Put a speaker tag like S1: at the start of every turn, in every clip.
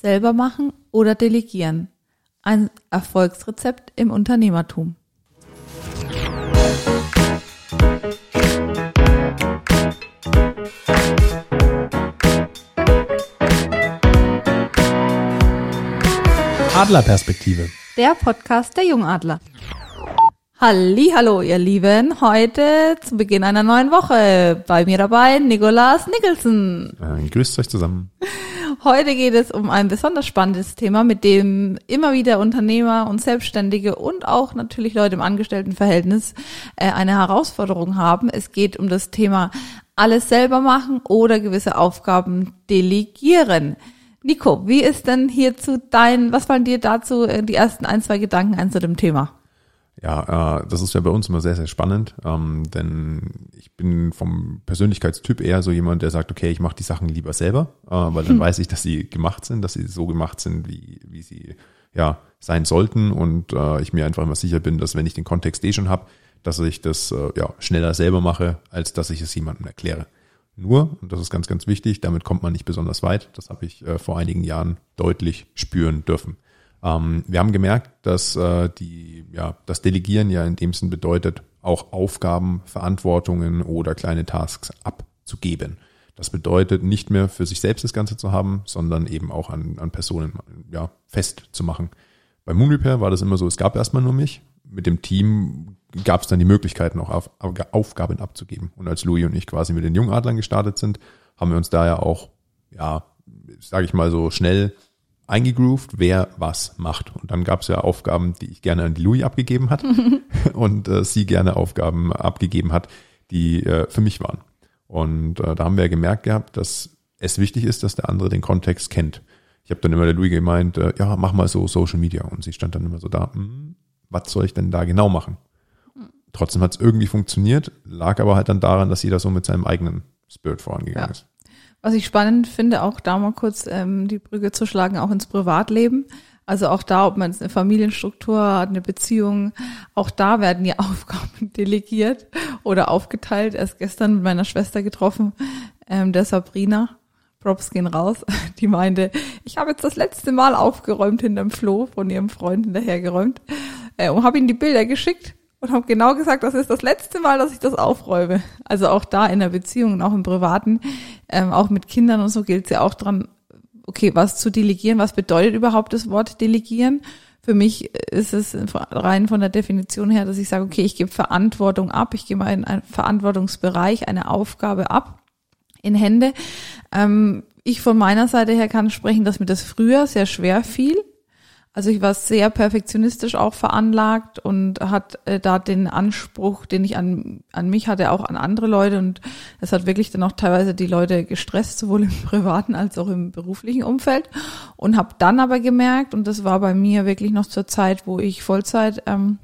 S1: Selber machen oder delegieren. Ein Erfolgsrezept im Unternehmertum.
S2: Adlerperspektive.
S1: Der Podcast der Jungadler. Halli, hallo ihr Lieben. Heute zu Beginn einer neuen Woche bei mir dabei Nikolas Nicholson.
S2: Äh, grüßt euch zusammen.
S1: Heute geht es um ein besonders spannendes Thema, mit dem immer wieder Unternehmer und Selbstständige und auch natürlich Leute im Angestelltenverhältnis äh, eine Herausforderung haben. Es geht um das Thema alles selber machen oder gewisse Aufgaben delegieren. Nico, wie ist denn hierzu dein, was waren dir dazu äh, die ersten ein, zwei Gedanken ein zu dem Thema?
S2: Ja, äh, das ist ja bei uns immer sehr, sehr spannend, ähm, denn ich bin vom Persönlichkeitstyp eher so jemand, der sagt, okay, ich mache die Sachen lieber selber, äh, weil dann hm. weiß ich, dass sie gemacht sind, dass sie so gemacht sind, wie, wie sie ja sein sollten und äh, ich mir einfach immer sicher bin, dass wenn ich den Kontext eh schon habe, dass ich das äh, ja schneller selber mache, als dass ich es jemandem erkläre. Nur, und das ist ganz, ganz wichtig, damit kommt man nicht besonders weit. Das habe ich äh, vor einigen Jahren deutlich spüren dürfen. Ähm, wir haben gemerkt, dass äh, die, ja, das Delegieren ja in dem Sinn bedeutet, auch Aufgaben, Verantwortungen oder kleine Tasks abzugeben. Das bedeutet nicht mehr für sich selbst das Ganze zu haben, sondern eben auch an, an Personen ja, festzumachen. Bei Moon Repair war das immer so, es gab erstmal nur mich. Mit dem Team gab es dann die Möglichkeiten, auch auf, Aufgaben abzugeben. Und als Louis und ich quasi mit den Jungadlern gestartet sind, haben wir uns da ja auch, ja, sage ich mal so schnell eingegroovt, wer was macht. Und dann gab es ja Aufgaben, die ich gerne an die Louis abgegeben hat und äh, sie gerne Aufgaben abgegeben hat, die äh, für mich waren. Und äh, da haben wir ja gemerkt gehabt, dass es wichtig ist, dass der andere den Kontext kennt. Ich habe dann immer der Louis gemeint, äh, ja, mach mal so Social Media. Und sie stand dann immer so da, hm, was soll ich denn da genau machen? Trotzdem hat es irgendwie funktioniert, lag aber halt dann daran, dass jeder so mit seinem eigenen Spirit vorangegangen ja. ist.
S1: Was ich spannend finde, auch da mal kurz ähm, die Brücke zu schlagen, auch ins Privatleben. Also auch da, ob man jetzt eine Familienstruktur hat, eine Beziehung, auch da werden ja Aufgaben delegiert oder aufgeteilt. Erst gestern mit meiner Schwester getroffen, ähm, der Sabrina. Props gehen raus. Die meinte, ich habe jetzt das letzte Mal aufgeräumt hinterm Floh von ihrem Freund hinterhergeräumt äh, und habe ihm die Bilder geschickt und habe genau gesagt, das ist das letzte Mal, dass ich das aufräume. Also auch da in der Beziehung und auch im Privaten, ähm, auch mit Kindern und so gilt es ja auch dran, okay, was zu delegieren, was bedeutet überhaupt das Wort delegieren? Für mich ist es rein von der Definition her, dass ich sage, okay, ich gebe Verantwortung ab, ich gebe einen, Verantwortungsbereich, eine Aufgabe ab in Hände. Ähm, ich von meiner Seite her kann sprechen, dass mir das früher sehr schwer fiel, also ich war sehr perfektionistisch auch veranlagt und hat äh, da den Anspruch, den ich an, an mich hatte, auch an andere Leute. Und es hat wirklich dann auch teilweise die Leute gestresst, sowohl im privaten als auch im beruflichen Umfeld. Und habe dann aber gemerkt, und das war bei mir wirklich noch zur Zeit, wo ich Vollzeit ähm,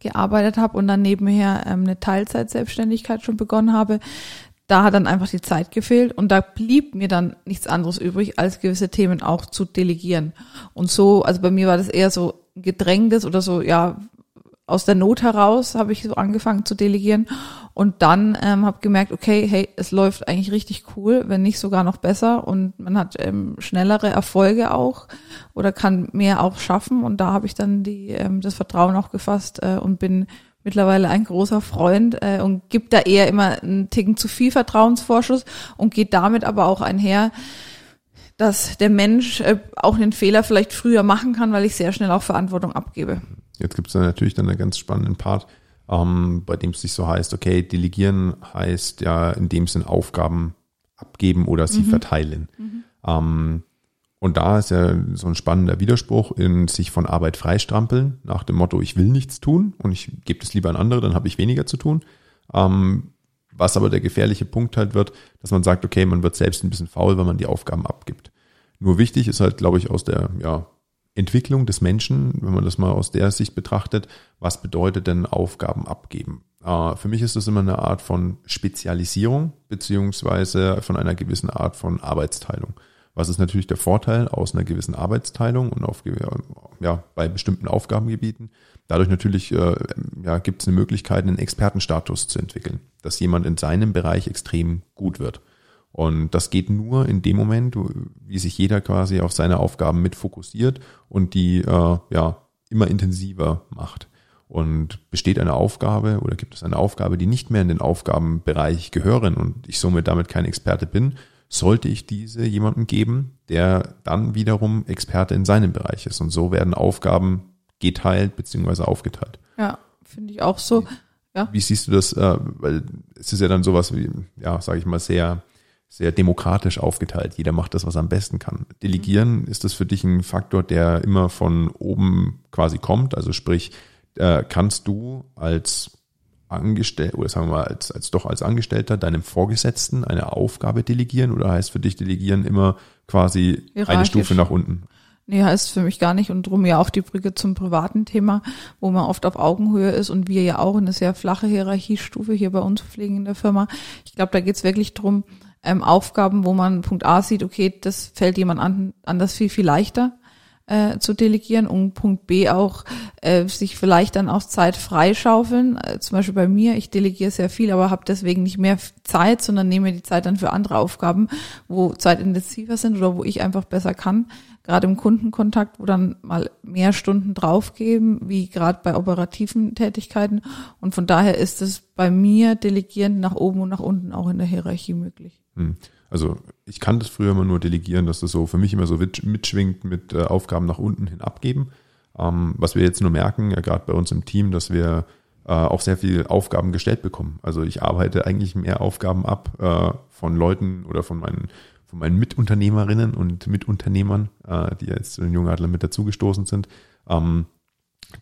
S1: gearbeitet habe und dann nebenher ähm, eine Teilzeitselbstständigkeit schon begonnen habe, da hat dann einfach die Zeit gefehlt und da blieb mir dann nichts anderes übrig, als gewisse Themen auch zu delegieren. Und so, also bei mir war das eher so gedrängtes oder so, ja, aus der Not heraus habe ich so angefangen zu delegieren. Und dann ähm, habe gemerkt, okay, hey, es läuft eigentlich richtig cool, wenn nicht sogar noch besser. Und man hat ähm, schnellere Erfolge auch oder kann mehr auch schaffen. Und da habe ich dann die ähm, das Vertrauen auch gefasst äh, und bin mittlerweile ein großer Freund äh, und gibt da eher immer einen Ticken zu viel Vertrauensvorschuss und geht damit aber auch einher, dass der Mensch äh, auch einen Fehler vielleicht früher machen kann, weil ich sehr schnell auch Verantwortung abgebe.
S2: Jetzt gibt es da natürlich dann einen ganz spannenden Part, ähm, bei dem es sich so heißt, okay, delegieren heißt ja in dem Sinn Aufgaben abgeben oder sie mhm. verteilen. Mhm. Ähm, und da ist ja so ein spannender Widerspruch in sich von Arbeit freistrampeln, nach dem Motto, ich will nichts tun und ich gebe es lieber an andere, dann habe ich weniger zu tun. Ähm, was aber der gefährliche Punkt halt wird, dass man sagt, okay, man wird selbst ein bisschen faul, wenn man die Aufgaben abgibt. Nur wichtig ist halt, glaube ich, aus der ja, Entwicklung des Menschen, wenn man das mal aus der Sicht betrachtet, was bedeutet denn Aufgaben abgeben? Äh, für mich ist das immer eine Art von Spezialisierung beziehungsweise von einer gewissen Art von Arbeitsteilung. Was ist natürlich der Vorteil aus einer gewissen Arbeitsteilung und auf, ja, bei bestimmten Aufgabengebieten? Dadurch natürlich äh, ja, gibt es eine Möglichkeit, einen Expertenstatus zu entwickeln, dass jemand in seinem Bereich extrem gut wird. Und das geht nur in dem Moment, wie sich jeder quasi auf seine Aufgaben mit fokussiert und die äh, ja immer intensiver macht. Und besteht eine Aufgabe oder gibt es eine Aufgabe, die nicht mehr in den Aufgabenbereich gehören und ich somit damit kein Experte bin, sollte ich diese jemandem geben, der dann wiederum Experte in seinem Bereich ist. Und so werden Aufgaben geteilt beziehungsweise aufgeteilt.
S1: Ja, finde ich auch so. Ja.
S2: Wie siehst du das? Äh, weil es ist ja dann sowas wie, ja, sage ich mal, sehr, sehr demokratisch aufgeteilt. Jeder macht das, was er am besten kann. Delegieren, ist das für dich ein Faktor, der immer von oben quasi kommt? Also sprich, äh, kannst du als Angestellter oder sagen wir mal als, als doch als Angestellter deinem Vorgesetzten eine Aufgabe delegieren oder heißt für dich delegieren immer quasi eine Stufe nach unten?
S1: Nee, heißt für mich gar nicht und drum ja auch die Brücke zum privaten Thema, wo man oft auf Augenhöhe ist und wir ja auch eine sehr flache Hierarchiestufe hier bei uns pflegen in der Firma. Ich glaube, da geht's wirklich drum, ähm, Aufgaben, wo man Punkt A sieht, okay, das fällt jemand an, anders viel, viel leichter äh, zu delegieren und Punkt B auch äh, sich vielleicht dann auch Zeit freischaufeln. Äh, zum Beispiel bei mir, ich delegiere sehr viel, aber habe deswegen nicht mehr Zeit, sondern nehme die Zeit dann für andere Aufgaben, wo zeitintensiver sind oder wo ich einfach besser kann. Gerade im Kundenkontakt, wo dann mal mehr Stunden draufgeben, wie gerade bei operativen Tätigkeiten. Und von daher ist es bei mir delegierend nach oben und nach unten auch in der Hierarchie möglich.
S2: Hm. Also ich kann das früher immer nur delegieren, dass das so für mich immer so mitschwingt mit äh, Aufgaben nach unten hin abgeben. Ähm, was wir jetzt nur merken, ja gerade bei uns im Team, dass wir äh, auch sehr viel Aufgaben gestellt bekommen. Also ich arbeite eigentlich mehr Aufgaben ab äh, von Leuten oder von meinen von meinen Mitunternehmerinnen und Mitunternehmern, äh, die jetzt zu den Jungadlern mit dazugestoßen sind, ähm,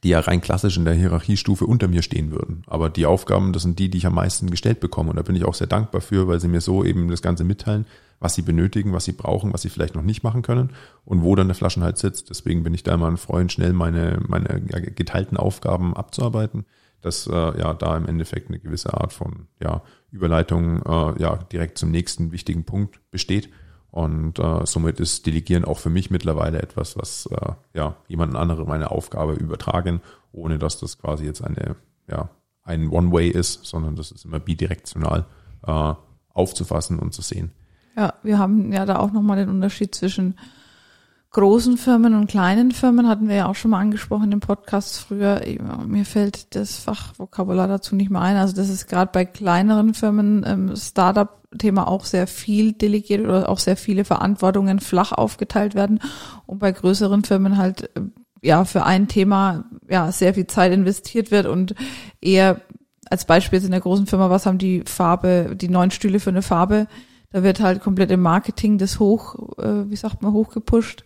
S2: die ja rein klassisch in der Hierarchiestufe unter mir stehen würden. Aber die Aufgaben, das sind die, die ich am meisten gestellt bekomme. Und da bin ich auch sehr dankbar für, weil sie mir so eben das Ganze mitteilen, was sie benötigen, was sie brauchen, was sie vielleicht noch nicht machen können und wo dann der Flaschenhals sitzt. Deswegen bin ich da immer ein Freund, schnell meine, meine geteilten Aufgaben abzuarbeiten, dass äh, ja da im Endeffekt eine gewisse Art von ja, Überleitung äh, ja direkt zum nächsten wichtigen Punkt besteht und äh, somit ist Delegieren auch für mich mittlerweile etwas, was äh, ja jemand andere meine Aufgabe übertragen, ohne dass das quasi jetzt eine ja ein One-Way ist, sondern das ist immer bidirektional äh, aufzufassen und zu sehen.
S1: Ja, wir haben ja da auch nochmal den Unterschied zwischen großen Firmen und kleinen Firmen hatten wir ja auch schon mal angesprochen im Podcast früher. Mir fällt das Fachvokabular dazu nicht mehr ein. Also das ist gerade bei kleineren Firmen, ähm, Startup-Thema auch sehr viel delegiert oder auch sehr viele Verantwortungen flach aufgeteilt werden und bei größeren Firmen halt äh, ja für ein Thema ja sehr viel Zeit investiert wird und eher als Beispiel jetzt in der großen Firma, was haben die Farbe, die neuen Stühle für eine Farbe? Da wird halt komplett im Marketing das hoch, äh, wie sagt man, hochgepusht.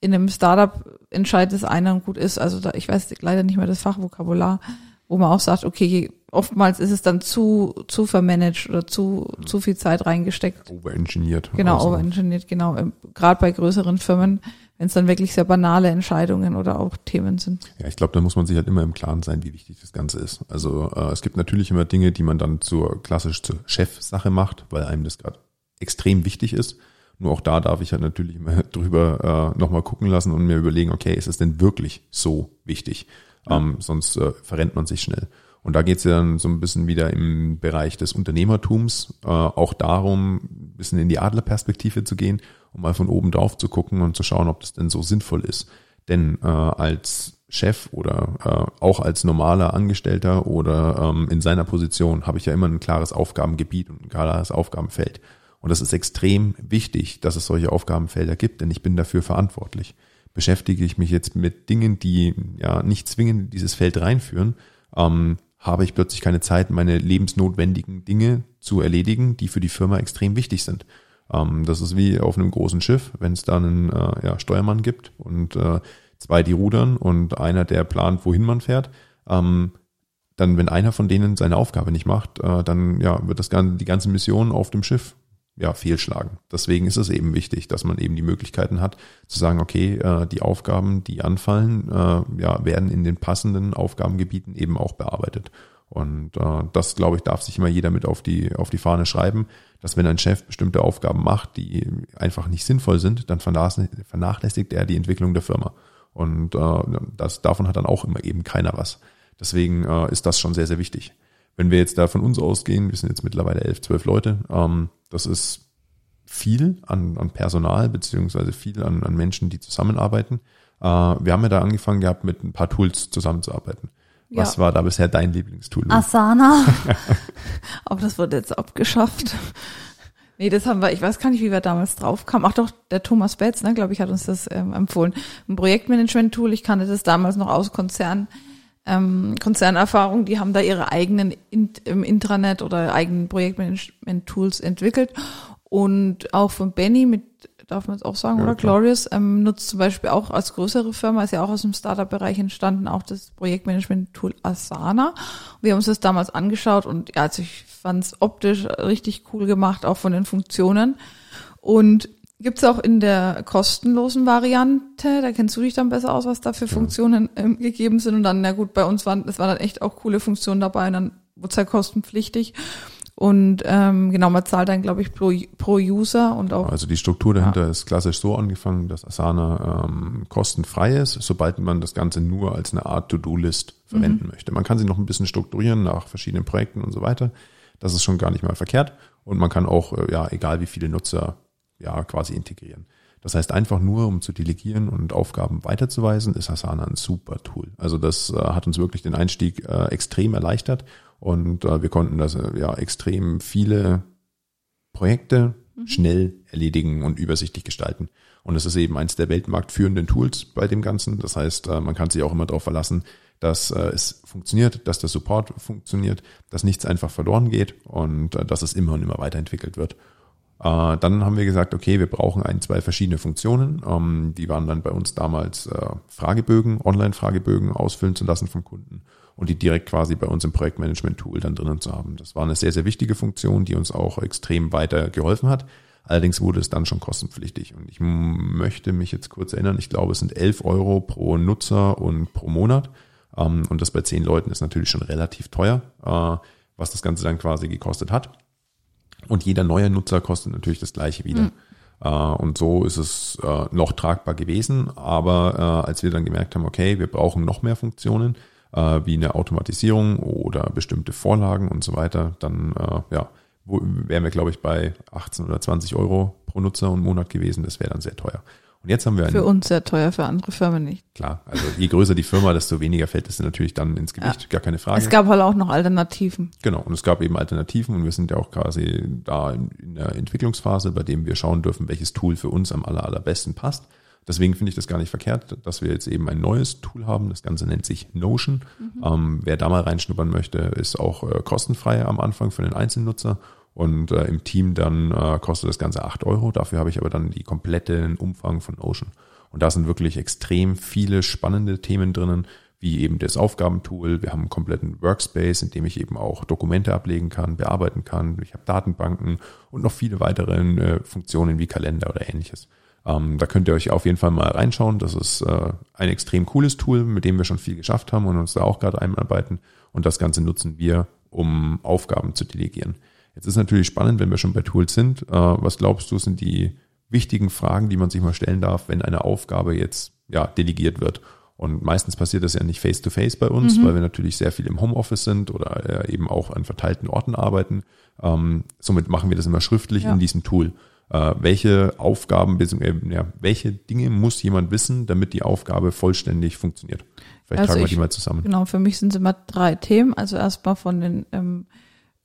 S1: In einem Startup entscheidet es einer und gut ist. Also da, ich weiß leider nicht mehr das Fachvokabular, wo man auch sagt, okay, oftmals ist es dann zu, zu vermanagt oder zu, mhm. zu viel Zeit reingesteckt.
S2: Overengineert.
S1: Genau, also. overengineert, genau. Ähm, Gerade bei größeren Firmen, wenn es dann wirklich sehr banale Entscheidungen oder auch Themen sind.
S2: Ja, ich glaube, da muss man sich halt immer im Klaren sein, wie wichtig das Ganze ist. Also äh, es gibt natürlich immer Dinge, die man dann zur klassisch zur Chefsache macht, weil einem das gerade extrem wichtig ist. Nur auch da darf ich halt natürlich immer drüber äh, nochmal gucken lassen und mir überlegen, okay, ist es denn wirklich so wichtig? Ähm, sonst äh, verrennt man sich schnell. Und da geht es ja dann so ein bisschen wieder im Bereich des Unternehmertums äh, auch darum, ein bisschen in die Adlerperspektive zu gehen und mal von oben drauf zu gucken und zu schauen, ob das denn so sinnvoll ist. Denn äh, als Chef oder äh, auch als normaler Angestellter oder ähm, in seiner Position habe ich ja immer ein klares Aufgabengebiet und ein klares Aufgabenfeld. Und das ist extrem wichtig, dass es solche Aufgabenfelder gibt, denn ich bin dafür verantwortlich. Beschäftige ich mich jetzt mit Dingen, die ja nicht zwingend in dieses Feld reinführen, ähm, habe ich plötzlich keine Zeit, meine lebensnotwendigen Dinge zu erledigen, die für die Firma extrem wichtig sind. Ähm, das ist wie auf einem großen Schiff, wenn es da einen äh, ja, Steuermann gibt und äh, zwei, die rudern und einer, der plant, wohin man fährt. Ähm, dann, wenn einer von denen seine Aufgabe nicht macht, äh, dann ja, wird das ganze, die ganze Mission auf dem Schiff ja, fehlschlagen. Deswegen ist es eben wichtig, dass man eben die Möglichkeiten hat, zu sagen, okay, äh, die Aufgaben, die anfallen, äh, ja, werden in den passenden Aufgabengebieten eben auch bearbeitet. Und äh, das, glaube ich, darf sich immer jeder mit auf die, auf die Fahne schreiben, dass wenn ein Chef bestimmte Aufgaben macht, die einfach nicht sinnvoll sind, dann vernachlässigt er die Entwicklung der Firma. Und äh, das, davon hat dann auch immer eben keiner was. Deswegen äh, ist das schon sehr, sehr wichtig. Wenn wir jetzt da von uns ausgehen, wir sind jetzt mittlerweile elf, zwölf Leute, ähm, das ist viel an, an Personal beziehungsweise viel an, an Menschen, die zusammenarbeiten. Äh, wir haben ja da angefangen gehabt, mit ein paar Tools zusammenzuarbeiten. Was
S1: Ja.
S2: war da bisher dein Lieblingstool?
S1: Asana. Aber das wurde jetzt abgeschafft. Nee, das haben wir, ich weiß gar nicht, wie wir damals drauf kamen. Ach doch, der Thomas Betz, ne, glaube ich, hat uns das ähm, empfohlen. Ein Projektmanagement-Tool, ich kannte das damals noch aus Konzern, ähm, Konzernerfahrung, die haben da ihre eigenen in, im Intranet oder eigenen Projektmanagement-Tools entwickelt. Und auch von Benny mit, darf man es auch sagen,
S2: Ja,
S1: oder
S2: klar.
S1: Glorious, ähm, nutzt zum Beispiel auch als größere Firma, ist ja auch aus dem Startup-Bereich entstanden, auch das Projektmanagement-Tool Asana. Wir haben uns das damals angeschaut und ja, also ich fand es optisch richtig cool gemacht, auch von den Funktionen. Und gibt's auch in der kostenlosen Variante, da kennst du dich dann besser aus, was da für Funktionen ähm, gegeben sind. Und dann, na gut, bei uns waren, es waren dann echt auch coole Funktionen dabei und dann wurde es ja kostenpflichtig. Und ähm, genau, man zahlt dann, glaube ich, pro, pro User und auch
S2: Also die Struktur dahinter ist klassisch so angefangen, dass Asana ähm, kostenfrei ist, sobald man das Ganze nur als eine Art To-Do-List verwenden möchte. Man kann sie noch ein bisschen strukturieren nach verschiedenen Projekten und so weiter. Das ist schon gar nicht mal verkehrt. Und man kann auch, äh, ja, egal wie viele Nutzer, ja, quasi integrieren. Das heißt, einfach nur, um zu delegieren und Aufgaben weiterzuweisen, ist Asana ein super Tool. Also das äh, hat uns wirklich den Einstieg äh, extrem erleichtert und äh, wir konnten das äh, ja extrem viele Projekte schnell erledigen und übersichtlich gestalten. Und es ist eben eins der weltmarktführenden Tools bei dem Ganzen. Das heißt, äh, man kann sich auch immer darauf verlassen, dass äh, es funktioniert, dass der Support funktioniert, dass nichts einfach verloren geht und dass es immer und immer weiterentwickelt wird. Äh, Dann haben wir gesagt, okay, wir brauchen ein, zwei verschiedene Funktionen. Ähm, Die waren dann bei uns damals äh, Fragebögen, Online-Fragebögen ausfüllen zu lassen vom Kunden und die direkt quasi bei uns im Projektmanagement-Tool dann drinnen zu haben. Das war eine sehr, sehr wichtige Funktion, die uns auch extrem weiter geholfen hat. Allerdings wurde es dann schon kostenpflichtig. Und ich möchte mich jetzt kurz erinnern, ich glaube, es sind 11 Euro pro Nutzer und pro Monat. Ähm, Und das bei 10 Leuten ist natürlich schon relativ teuer, äh, was das Ganze dann quasi gekostet hat. Und jeder neue Nutzer kostet natürlich das gleiche wieder. Äh, Und so ist es äh, noch tragbar gewesen. Aber äh, als wir dann gemerkt haben, okay, wir brauchen noch mehr Funktionen, wie eine Automatisierung oder bestimmte Vorlagen und so weiter, dann ja, wären wir, glaube ich, bei 18 oder 20 Euro pro Nutzer und Monat gewesen. Das wäre dann sehr teuer. Und jetzt haben wir
S1: für
S2: ein,
S1: uns sehr teuer, für andere Firmen nicht.
S2: klar, also je größer die Firma, desto weniger fällt es natürlich dann ins Gewicht, gar keine Frage.
S1: Es gab halt auch noch Alternativen.
S2: Genau, und es gab eben Alternativen und wir sind ja auch quasi da in, in der Entwicklungsphase, bei dem wir schauen dürfen, welches Tool für uns am aller, allerbesten passt. Deswegen finde ich das gar nicht verkehrt, dass wir jetzt eben ein neues Tool haben. Das Ganze nennt sich Notion. Ähm, wer da mal reinschnuppern möchte, ist auch äh, kostenfrei am Anfang für den Einzelnutzer. Und äh, im Team dann äh, kostet das Ganze 8 Euro. Dafür habe ich aber dann die kompletten Umfang von Notion. Und da sind wirklich extrem viele spannende Themen drinnen, wie eben das Aufgabentool. Wir haben einen kompletten Workspace, in dem ich eben auch Dokumente ablegen kann, bearbeiten kann. Ich habe Datenbanken und noch viele weitere äh, Funktionen wie Kalender oder ähnliches. Ähm, da könnt ihr euch auf jeden Fall mal reinschauen. Das ist äh, ein extrem cooles Tool, mit dem wir schon viel geschafft haben und uns da auch gerade einarbeiten. Und das Ganze nutzen wir, um Aufgaben zu delegieren. Jetzt ist natürlich spannend, wenn wir schon bei Tools sind. Äh, was glaubst du, sind die wichtigen Fragen, die man sich mal stellen darf, wenn eine Aufgabe jetzt ja delegiert wird? Und meistens passiert das ja nicht face to face bei uns, weil wir natürlich sehr viel im Homeoffice sind oder äh, eben auch an verteilten Orten arbeiten. Ähm, somit machen wir das immer schriftlich
S1: Ja.
S2: in diesem Tool. Äh, welche Aufgaben, äh, ja, welche Dinge muss jemand wissen, damit die Aufgabe vollständig funktioniert? Vielleicht
S1: Also
S2: tragen wir
S1: ich-
S2: die mal zusammen.
S1: Genau, für mich sind es immer drei Themen. Also erstmal von den ähm,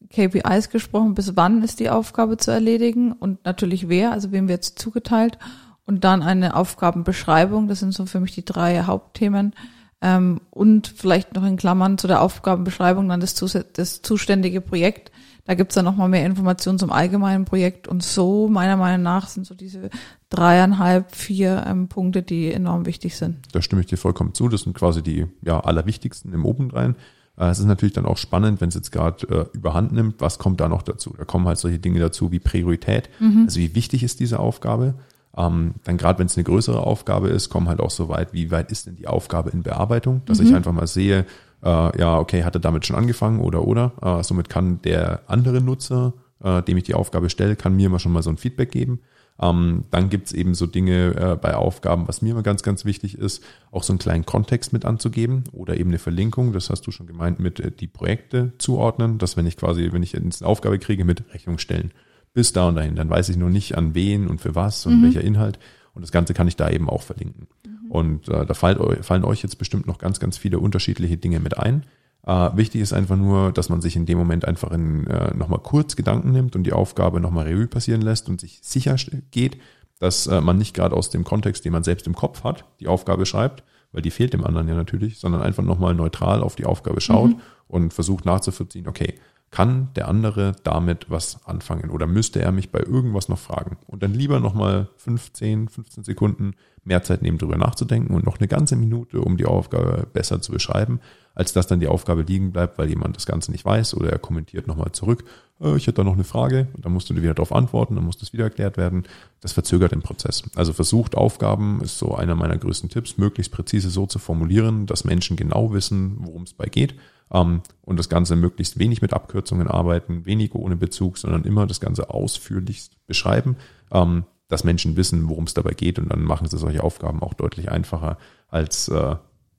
S1: KPIs gesprochen, bis wann ist die Aufgabe zu erledigen und natürlich wer, also wem wird es zugeteilt. Und dann eine Aufgabenbeschreibung, das sind so für mich die drei Hauptthemen. Ähm, und vielleicht noch in Klammern zu der Aufgabenbeschreibung dann das, das zuständige Projekt. Da gibt's dann nochmal mehr Informationen zum allgemeinen Projekt. Und so, meiner Meinung nach, sind so diese dreieinhalb, vier ähm, Punkte, die enorm wichtig sind.
S2: Da stimme ich dir vollkommen zu. Das sind quasi die ja, allerwichtigsten im Obendrein. Äh, Es ist natürlich dann auch spannend, wenn es jetzt gerade äh, überhand nimmt, was kommt da noch dazu? Da kommen halt solche Dinge dazu wie Priorität. Also wie wichtig ist diese Aufgabe? Ähm, dann gerade wenn es eine größere Aufgabe ist, kommen halt auch so weit, wie weit ist denn die Aufgabe in Bearbeitung, dass ich einfach mal sehe, äh, ja, okay, hat er damit schon angefangen oder oder. Äh, somit kann der andere Nutzer, äh, dem ich die Aufgabe stelle, kann mir mal schon mal so ein Feedback geben. Ähm, dann gibt's eben so Dinge äh, bei Aufgaben, was mir immer ganz, ganz wichtig ist, auch so einen kleinen Kontext mit anzugeben oder eben eine Verlinkung, das hast du schon gemeint, mit äh, die Projekte zuordnen, dass wenn ich quasi, wenn ich jetzt eine Aufgabe kriege, mit Rechnung stellen, bis da und dahin. Dann weiß ich nur nicht an wen und für was und
S1: Mhm.
S2: welcher Inhalt. Und das Ganze kann ich da eben auch verlinken. Und äh, da fallen euch jetzt bestimmt noch ganz, ganz viele unterschiedliche Dinge mit ein. Äh, wichtig ist einfach nur, dass man sich in dem Moment einfach in, äh, nochmal kurz Gedanken nimmt und die Aufgabe nochmal Revue passieren lässt und sich sicher geht, dass äh, man nicht gerade aus dem Kontext, den man selbst im Kopf hat, die Aufgabe schreibt, weil die fehlt dem anderen ja natürlich, sondern einfach nochmal neutral auf die Aufgabe schaut und versucht nachzuvollziehen, okay, kann der andere damit was anfangen oder müsste er mich bei irgendwas noch fragen? Und dann lieber nochmal 15, 15 Sekunden mehr Zeit nehmen, drüber nachzudenken und noch eine ganze Minute, um die Aufgabe besser zu beschreiben, als dass dann die Aufgabe liegen bleibt, weil jemand das Ganze nicht weiß oder er kommentiert nochmal zurück, äh, ich hätte da noch eine Frage und dann musst du wieder darauf antworten, dann muss das wieder erklärt werden. Das verzögert den Prozess. Also versucht Aufgaben, ist so einer meiner größten Tipps, möglichst präzise so zu formulieren, dass Menschen genau wissen, worum es bei geht und das Ganze möglichst wenig mit Abkürzungen arbeiten, wenig ohne Bezug, sondern immer das Ganze ausführlichst beschreiben, ähm, dass Menschen wissen, worum es dabei geht und dann machen sie solche Aufgaben auch deutlich einfacher, als äh,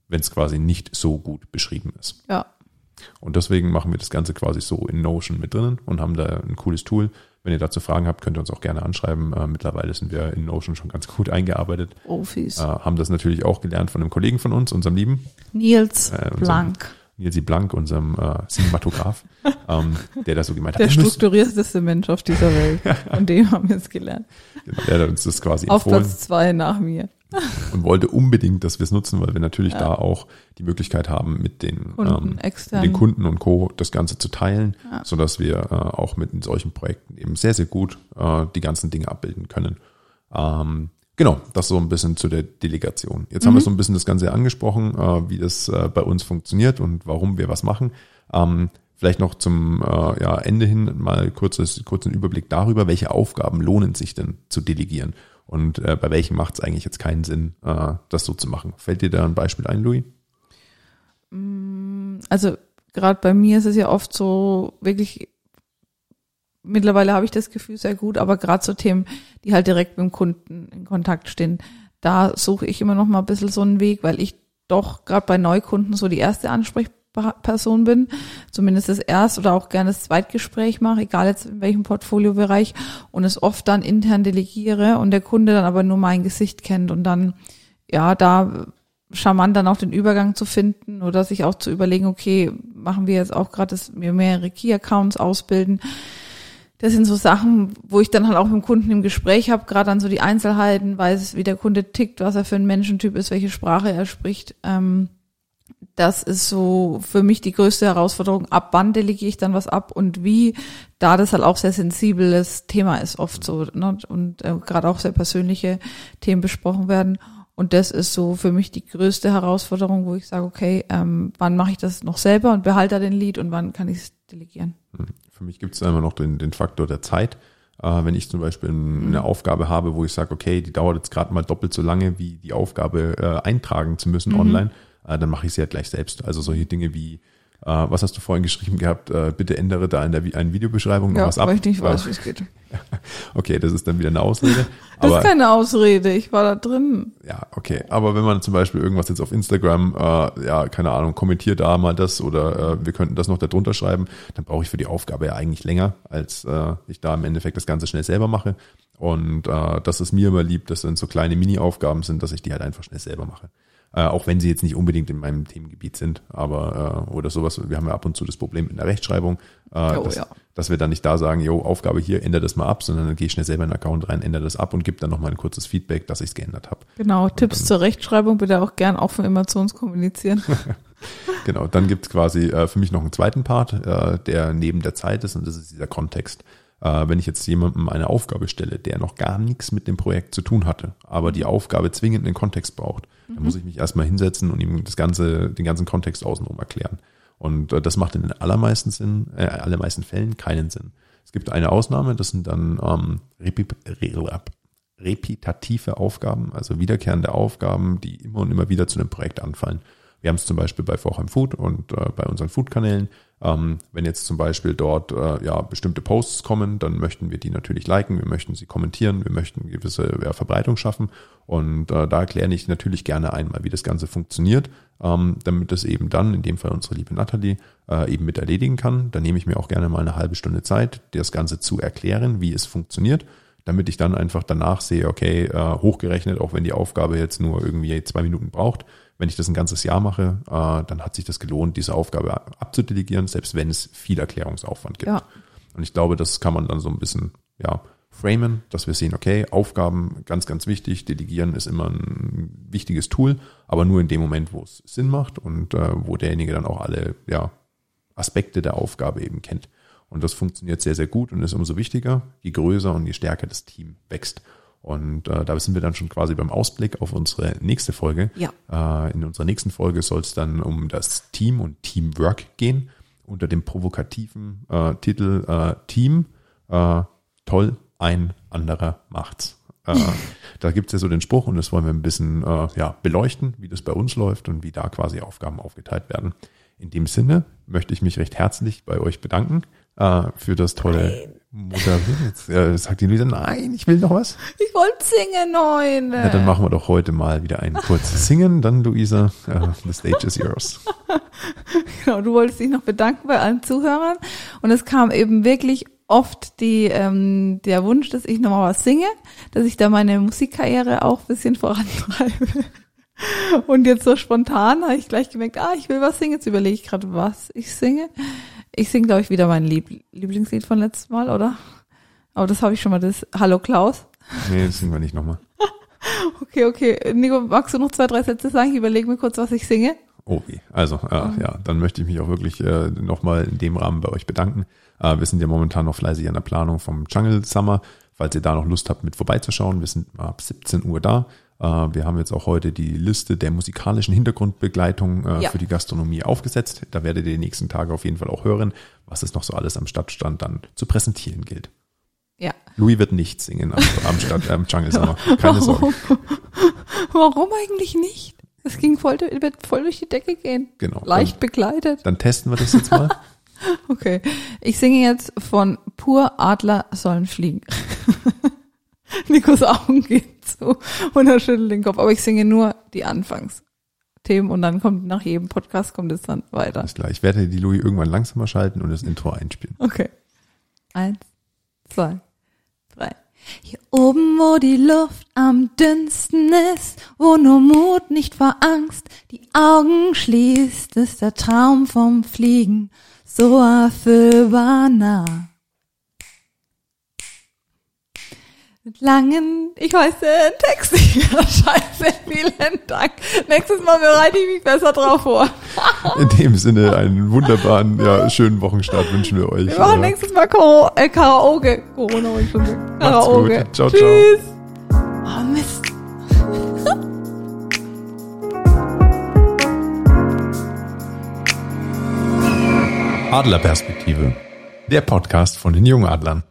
S2: wenn es quasi nicht so gut beschrieben ist.
S1: Ja.
S2: Und deswegen machen wir das Ganze quasi so in Notion mit drinnen und haben da ein cooles Tool. Wenn ihr dazu Fragen habt, könnt ihr uns auch gerne anschreiben. Äh, mittlerweile sind wir in Notion schon ganz gut eingearbeitet.
S1: Profis.
S2: Äh, haben das natürlich auch gelernt von einem Kollegen von uns, unserem Lieben,
S1: Nils
S2: äh,
S1: Blank.
S2: Nilsi Blank, unserem äh, Cinematograph, ähm, der da so gemeint hat,
S1: Der strukturierteste Mensch auf dieser Welt. Von dem haben wir es gelernt.
S2: genau, der hat uns das quasi
S1: Auf
S2: empfohlen
S1: Platz zwei nach mir.
S2: und wollte unbedingt, dass wir es nutzen, weil wir natürlich da auch die Möglichkeit haben, mit den,
S1: Kunden,
S2: ähm,
S1: extern.
S2: mit den Kunden und Co. das Ganze zu teilen,
S1: Ja.
S2: sodass wir äh, auch mit solchen Projekten eben sehr, sehr gut äh, die ganzen Dinge abbilden können. Ähm, genau, das so ein bisschen zu der Delegation. Jetzt haben wir so ein bisschen das Ganze angesprochen, äh, wie das äh, bei uns funktioniert und warum wir was machen. Ähm, vielleicht noch zum äh, ja, Ende hin mal kurzes, kurzen Überblick darüber, welche Aufgaben lohnen sich denn zu delegieren und äh, bei welchen macht es eigentlich jetzt keinen Sinn, äh, das so zu machen. Fällt dir da ein Beispiel ein, Louis?
S1: Also gerade bei mir ist es ja oft so wirklich, mittlerweile habe ich das Gefühl sehr gut, aber gerade so Themen, die halt direkt mit dem Kunden in Kontakt stehen, da suche ich immer noch mal ein bisschen so einen Weg, weil ich doch gerade bei Neukunden so die erste Ansprechperson bin, zumindest das erste oder auch gerne das Zweitgespräch mache, egal jetzt in welchem Portfoliobereich und es oft dann intern delegiere und der Kunde dann aber nur mein Gesicht kennt und dann ja, da charmant dann auch den Übergang zu finden oder sich auch zu überlegen, okay, machen wir jetzt auch gerade, dass wir mehrere Key-Accounts ausbilden. Das sind so Sachen, wo ich dann halt auch mit dem Kunden im Gespräch habe, gerade an so die Einzelheiten, weiß, wie der Kunde tickt, was er für ein Menschentyp ist, welche Sprache er spricht. Ähm, das ist so für mich die größte Herausforderung. Ab wann delegiere ich dann was ab und wie, da das halt auch sehr sensibles Thema ist, oft so, ne? und äh, gerade auch sehr persönliche Themen besprochen werden. Und das ist so für mich die größte Herausforderung, wo ich sage, okay, ähm, wann mache ich das noch selber und behalte den Lied und wann kann ich es delegieren?
S2: Für mich gibt es immer noch den, den Faktor der Zeit. Äh, wenn ich zum Beispiel
S1: Mhm.
S2: eine Aufgabe habe, wo ich sage, okay, die dauert jetzt gerade mal doppelt so lange, wie die Aufgabe äh, eintragen zu müssen
S1: Mhm.
S2: online, äh, dann mache ich sie halt gleich selbst. Also solche Dinge wie, was hast du vorhin geschrieben gehabt, äh, bitte ändere da in der einen Videobeschreibung noch
S1: Ja,
S2: was ab.
S1: weil ich nicht weiß,
S2: Äh,
S1: wie es geht.
S2: Okay, das ist dann wieder eine Ausrede.
S1: Das
S2: aber
S1: ist keine Ausrede, ich war da drin.
S2: ja, okay. Aber wenn man zum Beispiel irgendwas jetzt auf Instagram, äh, ja, keine Ahnung, kommentiert da mal das oder äh, wir könnten das noch darunter schreiben, dann brauche ich für die Aufgabe ja eigentlich länger, als äh, ich da im Endeffekt das Ganze schnell selber mache. Und äh, das ist mir immer lieb, dass wenn so kleine Mini-Aufgaben sind, dass ich die halt einfach schnell selber mache. Äh, auch wenn sie jetzt nicht unbedingt in meinem Themengebiet sind, aber äh, oder sowas, wir haben ja ab und zu das Problem in der Rechtschreibung, äh,
S1: Oh,
S2: dass,
S1: ja.
S2: dass wir dann nicht da sagen, jo, Aufgabe hier, ändere das mal ab, sondern dann gehe ich schnell selber in den Account rein, ändere das ab und gebe dann nochmal ein kurzes Feedback, dass ich es geändert habe.
S1: Genau, Tipps zur Rechtschreibung bitte auch gern offen immer zu uns kommunizieren.
S2: Genau, dann gibt's quasi äh, für mich noch einen zweiten Part, äh, der neben der Zeit ist und das ist dieser Kontext. Äh, wenn ich jetzt jemandem eine Aufgabe stelle, der noch gar nichts mit dem Projekt zu tun hatte, aber die Aufgabe zwingend einen Kontext braucht, dann muss ich mich erstmal hinsetzen und ihm das ganze, den ganzen Kontext außenrum erklären. Und äh, das macht in den allermeisten Sinn, äh, allermeisten Fällen keinen Sinn. Es gibt eine Ausnahme, das sind dann ähm, repi re repetitive Aufgaben, also wiederkehrende Aufgaben, die immer und immer wieder zu einem Projekt anfallen. Wir haben es zum Beispiel bei Vorheim Food und äh, bei unseren Food-Kanälen. Ähm, wenn jetzt zum Beispiel dort äh, ja bestimmte Posts kommen, dann möchten wir die natürlich liken, wir möchten sie kommentieren, wir möchten gewisse ja, Verbreitung schaffen. Und äh, da erkläre ich natürlich gerne einmal, wie das Ganze funktioniert, ähm, damit es eben dann, in dem Fall unsere liebe Nathalie, äh, eben mit erledigen kann. Da nehme ich mir auch gerne mal eine halbe Stunde Zeit, das Ganze zu erklären, wie es funktioniert damit ich dann einfach danach sehe, okay, äh, hochgerechnet, auch wenn die Aufgabe jetzt nur irgendwie zwei Minuten braucht, wenn ich das ein ganzes Jahr mache, äh, dann hat sich das gelohnt, diese Aufgabe abzudelegieren, selbst wenn es viel Erklärungsaufwand gibt. Ja. Und ich glaube, das kann man dann so ein bisschen, ja, framen, dass wir sehen, okay, Aufgaben ganz, ganz wichtig, delegieren ist immer ein wichtiges Tool, aber nur in dem Moment, wo es Sinn macht und äh, wo derjenige dann auch alle, ja, Aspekte der Aufgabe eben kennt. Und das funktioniert sehr, sehr gut und ist umso wichtiger, je größer und je stärker das Team wächst. Und äh, da sind wir dann schon quasi beim Ausblick auf unsere nächste Folge.
S1: Ja.
S2: Äh, in unserer nächsten Folge soll es dann um das Team und Teamwork gehen, unter dem provokativen äh, Titel äh, Team. Äh, toll, ein anderer macht's. Äh, da gibt's ja so den Spruch und das wollen wir ein bisschen äh, ja, beleuchten, wie das bei uns läuft und wie da quasi Aufgaben aufgeteilt werden. In dem Sinne möchte ich mich recht herzlich bei euch bedanken äh, für das tolle Moderieren. Jetzt äh, sagt die Luisa, nein, ich will noch was.
S1: Ich wollte singen heute.
S2: Ja, dann machen wir doch heute mal wieder ein kurzes Singen. Dann, Luisa, uh, the stage is yours.
S1: genau, du wolltest dich noch bedanken bei allen Zuhörern. Und es kam eben wirklich oft die, ähm, der Wunsch, dass ich nochmal was singe, dass ich da meine Musikkarriere auch ein bisschen vorantreibe. Und jetzt so spontan habe ich gleich gemerkt, ah, ich will was singen. Jetzt überlege ich gerade, was ich singe. Ich singe, glaube ich, wieder mein Lieb Lieblingslied von letztes Mal, oder? Aber das habe ich schon mal, das Hallo Klaus.
S2: Nee, das singen wir nicht nochmal.
S1: okay, okay. Nico, magst du noch zwei, drei Sätze sagen? Ich überlege mir kurz, was ich singe.
S2: Oh, wie. Also, äh, mhm. ja, dann möchte ich mich auch wirklich äh, nochmal in dem Rahmen bei euch bedanken. Äh, wir sind ja momentan noch fleißig an der Planung vom Jungle Summer. Falls ihr da noch Lust habt, mit vorbeizuschauen, wir sind ab 17 Uhr da. Äh, wir haben jetzt auch heute die Liste der musikalischen Hintergrundbegleitung äh, ja. für die Gastronomie aufgesetzt. Da werdet ihr die nächsten Tage auf jeden Fall auch hören, was es noch so alles am Stadtstand dann zu präsentieren gilt.
S1: Ja.
S2: Louis wird nicht singen am, am, Stadt, am Jungle Summer. Keine Sorge.
S1: Warum eigentlich nicht? Es ging voll, wird voll durch die Decke gehen.
S2: Genau.
S1: Leicht dann, begleitet.
S2: Dann testen wir das jetzt mal.
S1: okay. Ich singe jetzt von Pur Adler sollen fliegen. Nikos Augen gehen zu und er schüttelt den Kopf. Aber ich singe nur die Anfangsthemen und dann kommt nach jedem Podcast kommt es dann weiter.
S2: Ist klar. Ich werde die Louis irgendwann langsamer schalten und das Intro einspielen.
S1: Okay. Eins, zwei, drei. Hier oben, wo die Luft am dünnsten ist, wo nur Mut nicht vor Angst die Augen schließt, ist der Traum vom Fliegen so erfüllbar nah. Mit langen, ich weiß den Text nicht mehr. Scheiße, vielen Dank. Nächstes Mal bereite ich mich besser drauf vor.
S2: In dem Sinne, einen wunderbaren, ja, schönen Wochenstart wünschen wir euch.
S1: Wir machen nächstes Mal Karo äh, Karaoke. Corona ich schon sagen. Karaoke.
S2: Gut. Ciao,
S1: Tschüss. ciao. Oh, Mist.
S2: Adlerperspektive. Der Podcast von den Jungadlern.